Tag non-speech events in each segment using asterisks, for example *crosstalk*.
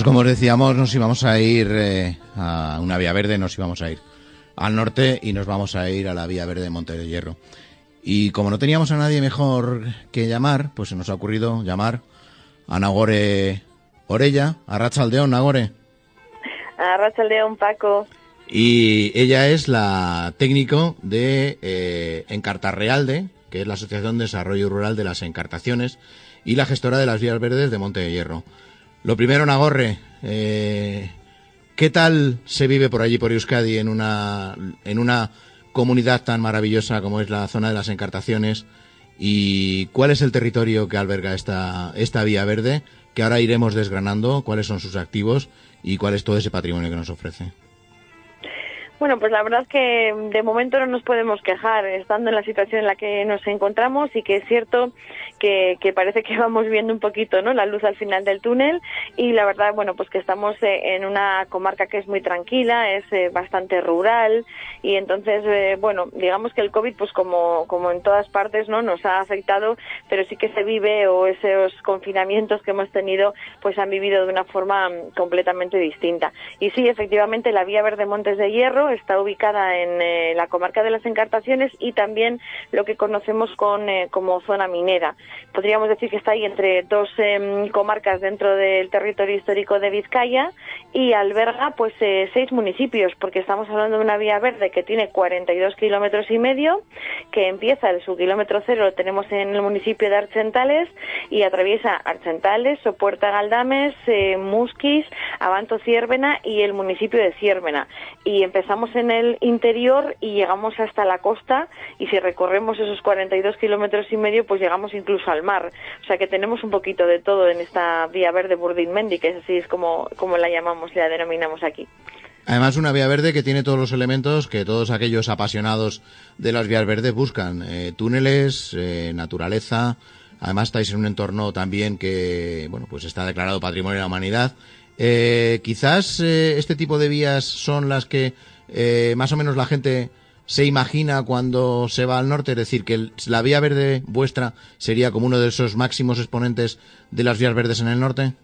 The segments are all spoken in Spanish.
Pues como os decíamos, nos íbamos a ir eh, a una vía verde, nos íbamos a ir al norte y nos vamos a ir a la vía verde de Monte de Hierro. Y como no teníamos a nadie mejor que llamar, pues se nos ha ocurrido llamar a Nagore Orella, a Rachaldeón, Nagore. A Rachaldeón, Paco. Y ella es la técnico de eh, Encartarrealde, que es la Asociación de Desarrollo Rural de las Encartaciones, y la gestora de las vías verdes de Monte de Hierro. Lo primero, Nagorre, eh, ¿qué tal se vive por allí, por Euskadi, en una, en una comunidad tan maravillosa como es la zona de las Encartaciones? ¿Y cuál es el territorio que alberga esta, esta vía verde? Que ahora iremos desgranando, cuáles son sus activos y cuál es todo ese patrimonio que nos ofrece. Bueno, pues la verdad es que de momento no nos podemos quejar, estando en la situación en la que nos encontramos y que es cierto que, parece que *laughs* vamos viendo un poquito ¿no? la luz al final del túnel y la verdad, bueno, pues que estamos eh, en una comarca que es muy tranquila, es eh, bastante rural y entonces, eh, bueno, digamos que el COVID, pues como, como en todas partes, ¿no? Nos ha afectado, pero sí que se vive o esos confinamientos que hemos tenido, pues han vivido de una forma mm, completamente distinta. Y sí, efectivamente, la Vía Verde Montes de Hierro está ubicada en eh, la comarca de las Encartaciones y también lo que conocemos con, eh, como zona minera. Podríamos decir que está ahí entre dos em, comarcas dentro del territorio histórico de Vizcaya y alberga pues eh, seis municipios, porque estamos hablando de una vía verde que tiene 42 kilómetros y medio, que empieza el su kilómetro cero lo tenemos en el municipio de Archentales y atraviesa Archentales, Sopuerta Galdames, Musquis, Abanto Ciérvena y el municipio de Ciérvena. Y empezamos en el interior y llegamos hasta la costa y si recorremos esos 42 kilómetros y medio pues llegamos incluso al mar. O sea que tenemos un poquito de todo en esta vía verde Burdin-Mendi, que es así es como, como la llamamos, la denominamos aquí. Además, una vía verde que tiene todos los elementos que todos aquellos apasionados de las vías verdes buscan. Eh, túneles, eh, naturaleza. Además, estáis en un entorno también que, bueno, pues está declarado Patrimonio de la Humanidad. Eh, quizás este tipo de vías son las que eh, más o menos la gente se imagina cuando se va al norte, es decir, que la vía verde vuestra sería como uno de esos máximos exponentes de las vías verdes en el norte?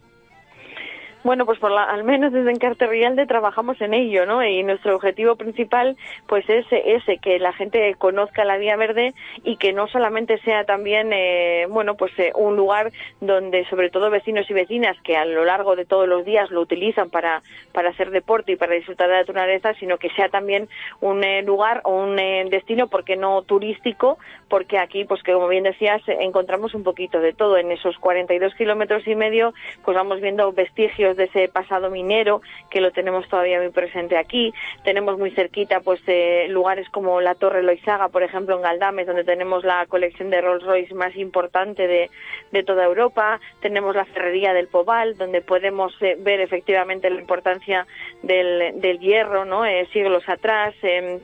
Bueno, pues por al menos desde Encarte Rialde trabajamos en ello, ¿no? Y nuestro objetivo principal, pues es ese, que la gente conozca la Vía Verde y que no solamente sea también, eh, bueno, pues eh, un lugar donde sobre todo vecinos y vecinas que a lo largo de todos los días lo utilizan para, para hacer deporte y para disfrutar de la naturaleza, sino que sea también un eh, lugar o un destino, porque no turístico, porque aquí, pues que como bien decías, encontramos un poquito de todo. En esos 42 kilómetros y medio, pues vamos viendo vestigios de ese pasado minero que lo tenemos todavía muy presente aquí. Tenemos muy cerquita pues eh, lugares como la Torre Loizaga, por ejemplo, en Galdames, donde tenemos la colección de Rolls Royce más importante de, de toda Europa. Tenemos la Ferrería del Pobal, donde podemos eh, ver efectivamente la importancia del, del hierro, ¿no? Eh, siglos atrás.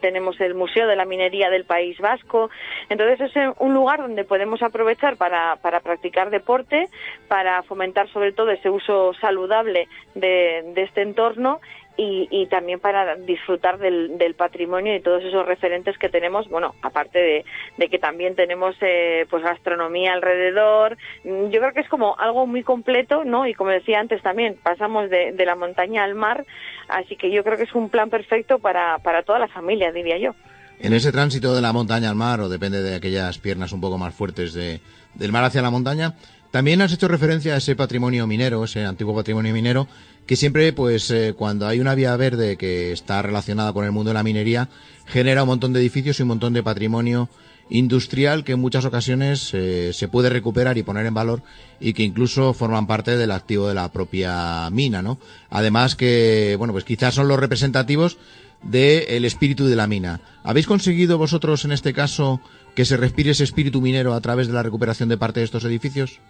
tenemos el Museo de la Minería del País Vasco. Entonces es un lugar donde podemos aprovechar para, para practicar deporte, para fomentar sobre todo ese uso saludable de, este entorno y, también para disfrutar del, patrimonio y todos esos referentes que tenemos, bueno, aparte de, que también tenemos eh, pues gastronomía alrededor, yo creo que es como algo muy completo, ¿no? Y como decía antes también, pasamos de, la montaña al mar, así que yo creo que es un plan perfecto para, para toda la familia, diría yo. En ese tránsito de la montaña al mar, o depende de aquellas piernas un poco más fuertes de, del mar hacia la montaña, también has hecho referencia a ese patrimonio minero, ese antiguo patrimonio minero, que siempre, pues, eh, cuando hay una vía verde que está relacionada con el mundo de la minería, genera un montón de edificios y un montón de patrimonio industrial que en muchas ocasiones eh, se puede recuperar y poner en valor y que incluso forman parte del activo de la propia mina, ¿no? Además que, bueno, pues quizás son los representativos del espíritu de la mina. ¿Habéis conseguido vosotros en este caso que se respire ese espíritu minero a través de la recuperación de parte de estos edificios?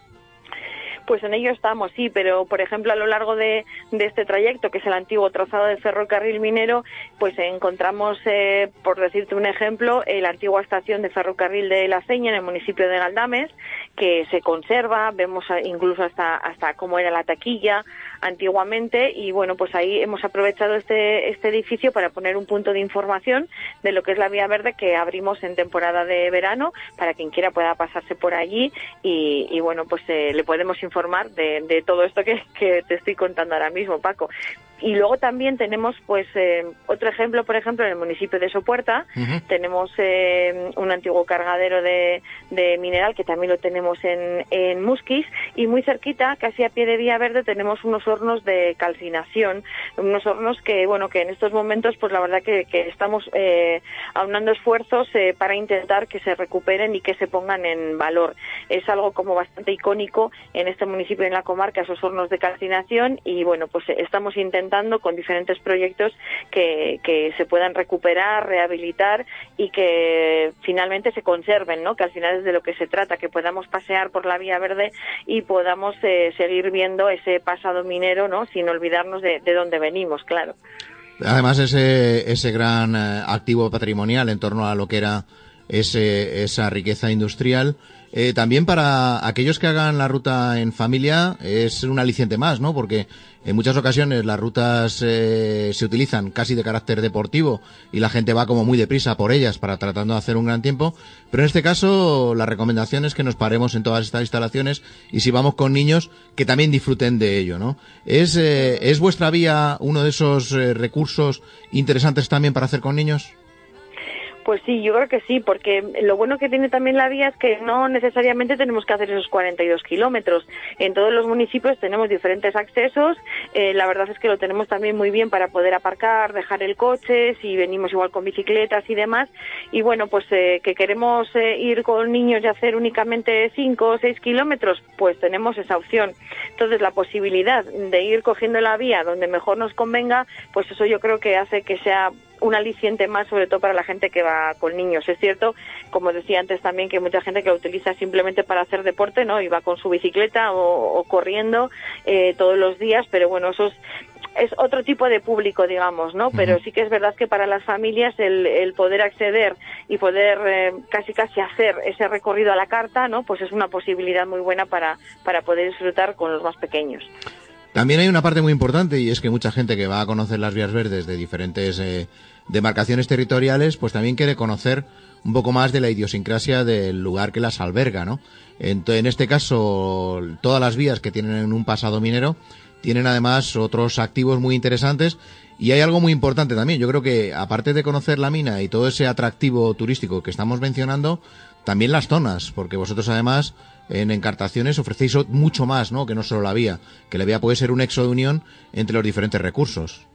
Pues en ello estamos, sí, pero por ejemplo a lo largo de, este trayecto, que es el antiguo trazado del ferrocarril minero, pues encontramos, eh, por decirte un ejemplo, la antigua estación de ferrocarril de La Ceña en el municipio de Galdames, que se conserva, vemos incluso hasta, hasta cómo era la taquilla antiguamente y bueno, pues ahí hemos aprovechado este, este edificio para poner un punto de información de lo que es la Vía Verde que abrimos en temporada de verano para quien quiera pueda pasarse por allí y, bueno, pues eh, le podemos informar de, de todo esto que te estoy contando ahora mismo, Paco. Y luego también tenemos, pues, eh, otro ejemplo, por ejemplo, en el municipio de Sopuerta, tenemos eh, un antiguo cargadero de, mineral que también lo tenemos en, en Musquis y muy cerquita, casi a pie de Vía Verde, tenemos unos hornos de calcinación, unos hornos que, bueno, que en estos momentos, pues la verdad que, estamos eh, aunando esfuerzos eh, para intentar que se recuperen y que se pongan en valor. Es algo como bastante icónico en este municipio, en la comarca, esos hornos de calcinación y, bueno, pues estamos intentando con diferentes proyectos que, se puedan recuperar, rehabilitar y que finalmente se conserven, ¿no? Que al final es de lo que se trata, que podamos pasear por la vía verde y podamos eh, seguir viendo ese pasado minero, ¿no? Sin olvidarnos de, de dónde venimos, claro. Además, ese, ese gran eh, activo patrimonial en torno a lo que era ese, esa riqueza industrial, eh, también para aquellos que hagan la ruta en familia es un aliciente más, ¿no? Porque en muchas ocasiones las rutas eh, se utilizan casi de carácter deportivo y la gente va como muy deprisa por ellas para tratando de hacer un gran tiempo. Pero en este caso la recomendación es que nos paremos en todas estas instalaciones y si vamos con niños que también disfruten de ello, ¿no? ¿Es, eh, ¿es vuestra vía uno de esos recursos interesantes también para hacer con niños? Pues sí, yo creo que sí, porque lo bueno que tiene también la vía es que no necesariamente tenemos que hacer esos 42 kilómetros. En todos los municipios tenemos diferentes accesos. Eh, la verdad es que lo tenemos también muy bien para poder aparcar, dejar el coche, si venimos igual con bicicletas y demás. Y bueno, pues eh, que queremos eh, ir con niños y hacer únicamente 5 o 6 kilómetros, pues tenemos esa opción. Entonces, la posibilidad de ir cogiendo la vía donde mejor nos convenga, pues eso yo creo que hace que sea un aliciente más, sobre todo para la gente que va con niños. Es cierto, como decía antes también, que hay mucha gente que lo utiliza simplemente para hacer deporte, ¿no? Y va con su bicicleta o, corriendo eh, todos los días, pero bueno, eso es, otro tipo de público, digamos, ¿no? Pero sí que es verdad que para las familias el, poder acceder y poder eh, casi casi hacer ese recorrido a la carta, ¿no? Pues es una posibilidad muy buena para, para poder disfrutar con los más pequeños. También hay una parte muy importante y es que mucha gente que va a conocer las vías verdes de diferentes eh, demarcaciones territoriales, pues también quiere conocer un poco más de la idiosincrasia del lugar que las alberga, ¿no? En, este caso, todas las vías que tienen un pasado minero tienen además otros activos muy interesantes y hay algo muy importante también. Yo creo que aparte de conocer la mina y todo ese atractivo turístico que estamos mencionando, también las zonas, porque vosotros además en encartaciones ofrecéis mucho más, ¿no? Que no solo la vía, que la vía puede ser un exo de unión entre los diferentes recursos.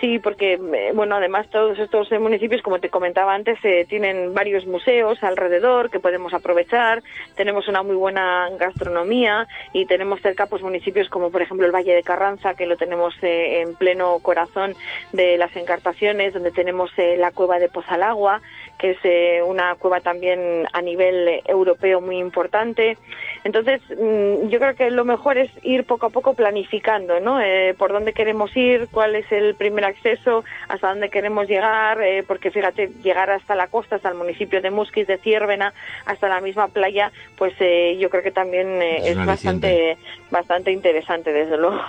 Sí, porque, eh, bueno, además todos estos eh, municipios, como te comentaba antes, eh, tienen varios museos alrededor que podemos aprovechar, tenemos una muy buena gastronomía y tenemos cerca pues municipios como por ejemplo el Valle de Carranza, que lo tenemos en pleno corazón de las encartaciones, donde tenemos la cueva de Pozalagua, que es una cueva también a nivel europeo muy importante. Entonces, mm, yo creo que lo mejor es ir poco a poco planificando, ¿no? por dónde queremos ir, cuál es el primer acceso, hasta dónde queremos llegar, eh, porque fíjate, llegar hasta la costa, hasta el municipio de Musquis, de Ciervena, hasta la misma playa, pues eh, yo creo que también eh, es, bastante, bastante interesante, desde luego.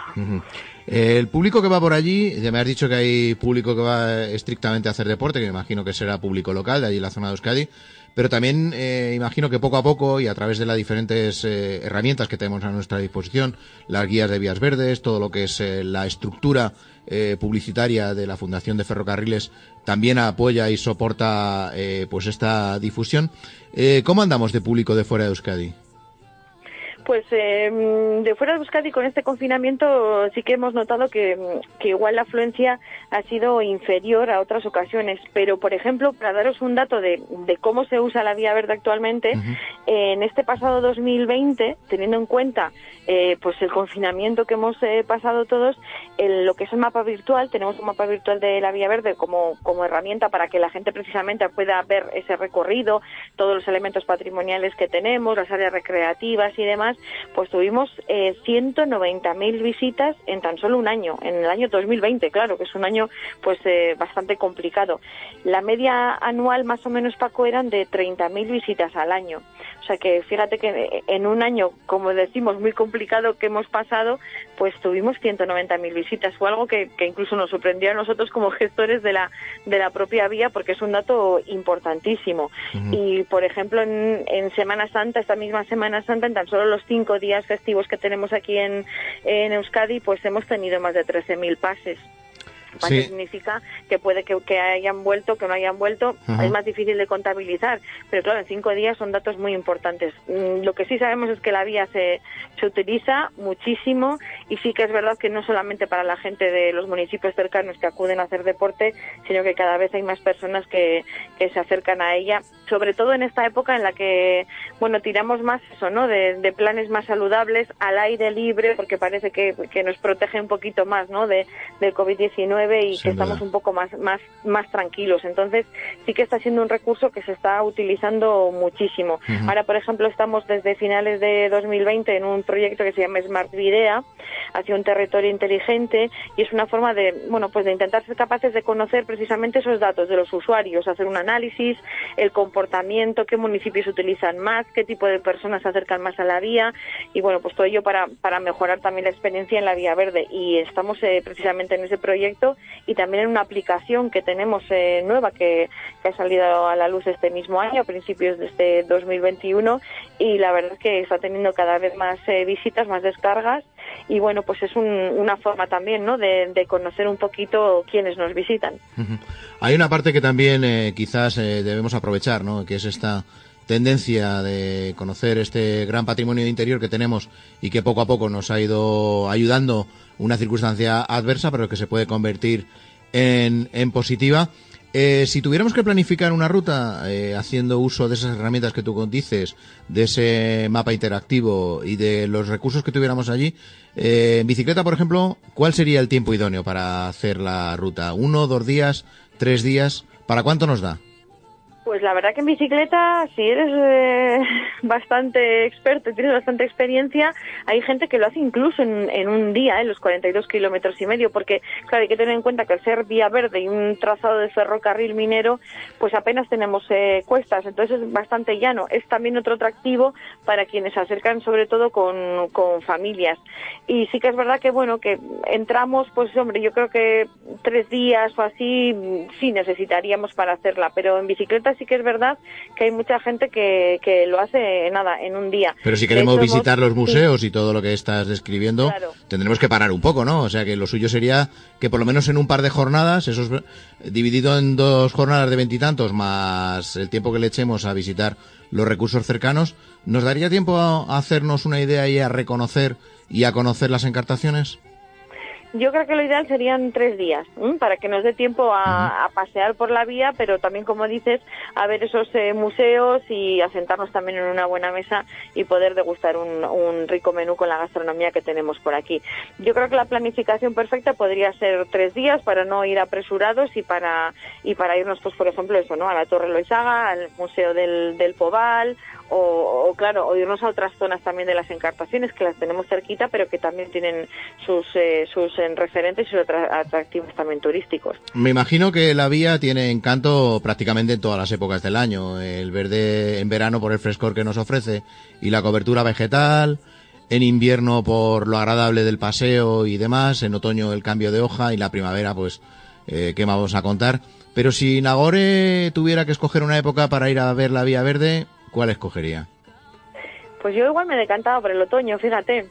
El público que va por allí, ya me has dicho que hay público que va estrictamente a hacer deporte, que me imagino que será público local de allí en la zona de Euskadi, pero también eh, imagino que poco a poco y a través de las diferentes eh, herramientas que tenemos a nuestra disposición, las guías de vías verdes, todo lo que es eh, la estructura publicitaria de la Fundación de Ferrocarriles también apoya y soporta pues esta difusión. ¿Cómo andamos de público de fuera de Euskadi? Pues em, de fuera de Euskadi con este confinamiento sí que hemos notado que, igual la afluencia ha sido inferior a otras ocasiones, pero por ejemplo, para daros un dato de, cómo se usa la vía verde actualmente, en este pasado 2020, teniendo en cuenta eh, pues el confinamiento que hemos eh, pasado todos, en lo que es el mapa virtual, tenemos un mapa virtual de la vía verde como, como herramienta para que la gente precisamente pueda ver ese recorrido, todos los elementos patrimoniales que tenemos, las áreas recreativas y demás, pues tuvimos eh, 190.000 visitas en tan solo un año, en el año 2020, claro, que es un año pues eh, bastante complicado. La media anual más o menos, Paco, eran de 30.000 visitas al año sea que fíjate que en un año, como decimos, muy complicado que hemos pasado, pues tuvimos 190.000 visitas. Fue algo que, incluso nos sorprendió a nosotros como *laughs* gestores de la, de la propia vía porque es un dato importantísimo. Y, por ejemplo, en, en, Semana Santa, esta misma Semana Santa, en tan solo los cinco días festivos que tenemos aquí en, en Euskadi, pues hemos tenido más de 13.000 pases significa que puede que, hayan vuelto, que no hayan vuelto, es más difícil de contabilizar, pero claro, en cinco días son datos muy importantes. Mm, lo que sí sabemos es que la vía se, se utiliza muchísimo y sí que es verdad que no solamente para la gente de los municipios cercanos que acuden a hacer deporte, sino que cada vez hay más personas que, que se acercan a ella, sobre todo en esta época en la que, bueno, tiramos más eso, ¿no? De, de planes más saludables, al aire libre, porque parece que, que nos protege un poquito más, ¿no? De, del COVID-19 y que estamos un poco más, más, más tranquilos. Entonces, sí que está siendo un recurso que se está utilizando muchísimo. Ahora, por ejemplo, estamos desde finales de 2020 en un proyecto que se llama Smart Videa, hacia un territorio inteligente, y es una forma de, bueno, pues de intentar ser capaces de conocer precisamente esos datos de los usuarios, hacer un análisis, el comportamiento, qué municipios utilizan más, qué tipo de personas se acercan más a la vía, y bueno, pues todo ello para, para mejorar también la experiencia en la vía verde. Y estamos eh, precisamente en ese proyecto y también en una aplicación que tenemos eh, nueva que, ha salido a la luz este mismo año, a principios de este 2021 y la verdad es que está teniendo cada vez más eh, visitas, más descargas y bueno, pues es una forma también ¿no? de, conocer un poquito quiénes nos visitan. Hay una parte que también eh, quizás debemos aprovechar, ¿no? que es esta tendencia de conocer este gran patrimonio de interior que tenemos y que poco a poco nos ha ido ayudando una circunstancia adversa, pero que se puede convertir en, positiva. Eh, si tuviéramos que planificar una ruta eh, haciendo uso de esas herramientas que tú dices, de ese mapa interactivo y de los recursos que tuviéramos allí, eh, en bicicleta, por ejemplo, ¿cuál sería el tiempo idóneo para hacer la ruta? ¿Uno, dos días, tres días? ¿Para cuánto nos da? Pues la verdad que en bicicleta, si eres eh, *laughs* bastante experto y tienes bastante experiencia, hay gente que lo hace incluso en, un día, en los 42 kilómetros y medio, porque claro, hay que tener en cuenta que al ser vía verde y un trazado de ferrocarril minero, pues apenas tenemos eh, cuestas, entonces es bastante llano. Es también otro atractivo para quienes se acercan sobre todo con, con familias. Y sí que es verdad que, bueno, que entramos, pues hombre, yo creo que tres días o así sí necesitaríamos para hacerla, pero en bicicleta sí que es verdad que hay mucha gente que, que lo hace nada en un día. Pero si queremos visitar los museos y todo lo que estás describiendo, tendremos que parar un poco, ¿no? O sea que lo suyo sería que por lo menos en un par de jornadas, esos dividido en dos jornadas de veintitantos más el tiempo que le echemos a visitar los recursos cercanos, ¿nos daría tiempo a hacernos una idea y a reconocer y a conocer las encartaciones? Yo creo que lo ideal serían tres días, para que nos dé tiempo a, pasear por la vía, pero también, como dices, a ver esos eh, museos y a sentarnos también en una buena mesa y poder degustar un, rico menú con la gastronomía que tenemos por aquí. Yo creo que la planificación perfecta podría ser tres días para no ir apresurados y para y para irnos, pues, por ejemplo, eso, ¿no? A la Torre Loisaga, al Museo del, del Pobal o, claro, o irnos a otras zonas también de las encartaciones que las tenemos cerquita, pero que también tienen sus, eh, sus eh, referentes y atractivos también turísticos. Me imagino que la vía tiene encanto prácticamente en todas las épocas del año. El verde en verano por el frescor que nos ofrece y la cobertura vegetal, en invierno por lo agradable del paseo y demás, en otoño el cambio de hoja y la primavera, pues, eh, ¿qué vamos a contar? Pero si Nagore tuviera que escoger una época para ir a ver la Vía Verde, ¿cuál escogería? Pues yo igual me he decantado por el otoño, fíjate.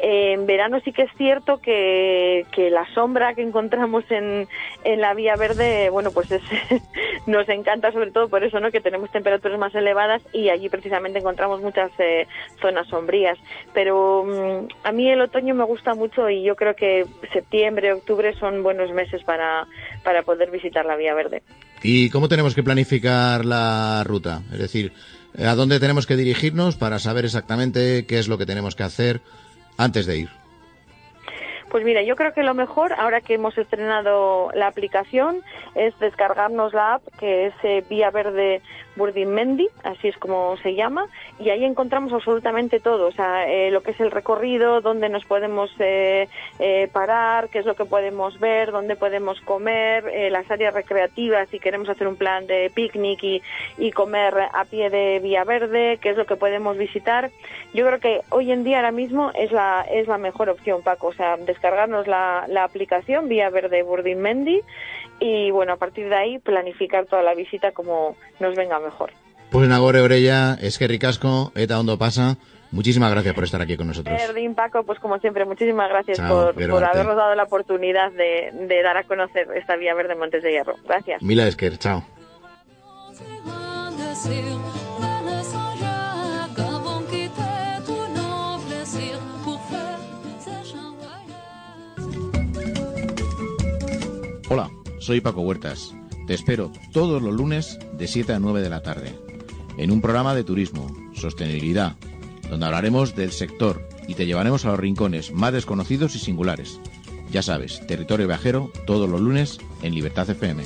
En verano sí que es cierto que, que la sombra que encontramos en, en la vía verde, bueno, pues es, *laughs* nos encanta sobre todo por eso, ¿no? Que tenemos temperaturas más elevadas y allí precisamente encontramos muchas eh, zonas sombrías. Pero mm, a mí el otoño me gusta mucho y yo creo que septiembre, octubre son buenos meses para, para poder visitar la vía verde. ¿Y cómo tenemos que planificar la ruta? Es decir, ¿A dónde tenemos que dirigirnos para saber exactamente qué es lo que tenemos que hacer antes de ir? Pues mira, yo creo que lo mejor, ahora que hemos estrenado la aplicación, es descargarnos la app, que es eh, Vía Verde Burdinmendi, así es como se llama, y ahí encontramos absolutamente todo, o sea, eh, lo que es el recorrido, dónde nos podemos eh, eh, parar, qué es lo que podemos ver, dónde podemos comer, las áreas recreativas, si queremos hacer un plan de picnic y, comer a pie de Vía Verde, qué es lo que podemos visitar. Yo creo que hoy en día ahora mismo es la, es la mejor opción, Paco, o sea, descargarnos la, la aplicación Vía Verde Burdinmendi y bueno, a partir de ahí planificar toda la visita como nos venga mejor. Pues Nagore Orella, es que ricasco, eta ondo pasa. Muchísimas gracias por estar aquí con nosotros. Erdín, Paco, pues como siempre, muchísimas gracias por, por habernos dado la oportunidad de, de, dar a conocer esta Vía Verde Montes de Hierro. Gracias. Mila Esker, chao. Hola, soy Paco Huertas. Te espero todos los lunes de 7 a 9 de la tarde en un programa de turismo, sostenibilidad, donde hablaremos del sector y te llevaremos a los rincones más desconocidos y singulares. Ya sabes, territorio viajero todos los lunes en Libertad FM.